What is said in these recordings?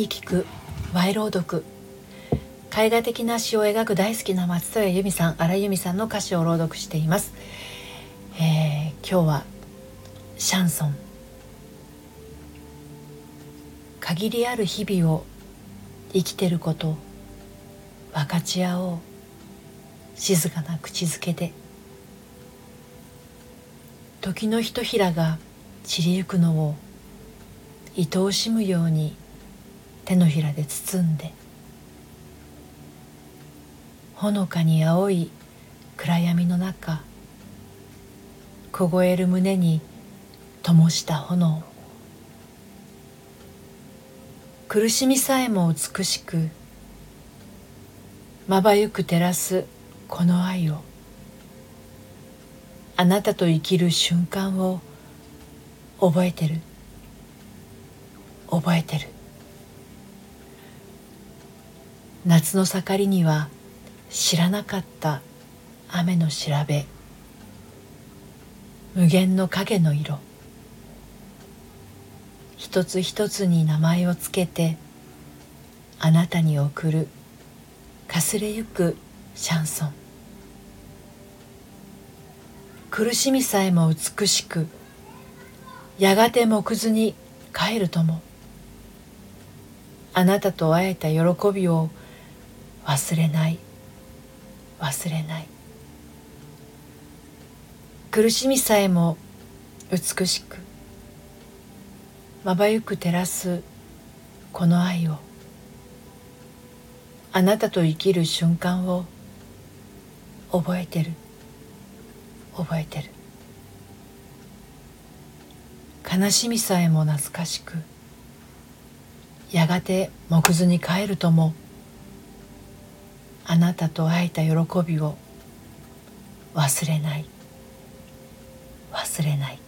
に聞く賄朗読。絵画的な詩を描く大好きな松任谷由実さん荒井由実さんの歌詞を朗読しています、えー、今日はシャンソン。限りある日々を生きてること分かち合おう。静かな口づけで。時のひとひらが散りゆくのを愛おしむように手のひらで包んでほのかに青い暗闇の中凍える胸に灯した炎。苦しみさえも美しくまばゆく照らすこの愛をあなたと生きる瞬間を覚えてる。覚えてる。夏の盛りには知らなかった雨の調べ。無限の影の色。一つ一つに名前をつけてあなたに送る。かすれゆくシャンソン。苦しみさえも美しくやがて木図に帰るとも。あなたと会えた喜びを忘れない。忘れない。苦しみさえも美しくまばゆく照らすこの愛をあなたと生きる瞬間を覚えてる。覚えてる。悲しみさえも懐かしくやがて木図に帰るともあなたと会えた喜びを忘れない。忘れない。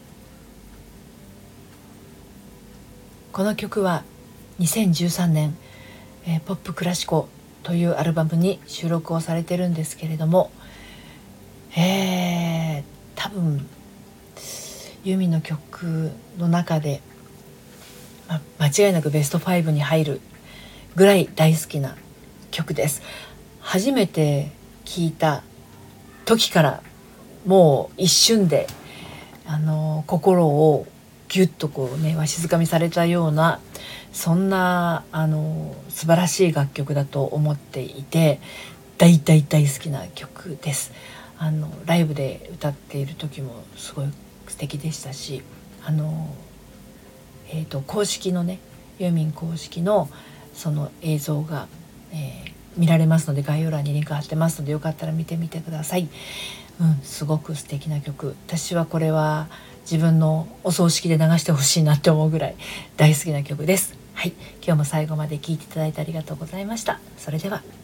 この曲は2013年、えー、ポップクラシコというアルバムに収録をされてるんですけれどもえー、多分ユミの曲の中でま、間違いなくベスト5に入るぐらい大好きな曲です。初めて聴いた時からもう一瞬であの心をギュッとこうねわしづかみされたようなそんなあの素晴らしい楽曲だと思っていて大大大好きな曲です。あのライブで歌っている時もすごい素敵でしたしあのえーと、公式のねユーミン公式のその映像が、えー、見られますので概要欄にリンク貼ってますのでよかったら見てみてください。うん、すごく素敵な曲私はこれは自分のお葬式で流してほしいなって思うぐらい大好きな曲です。はい、今日も最後まで聴いていただいてありがとうございました。それでは。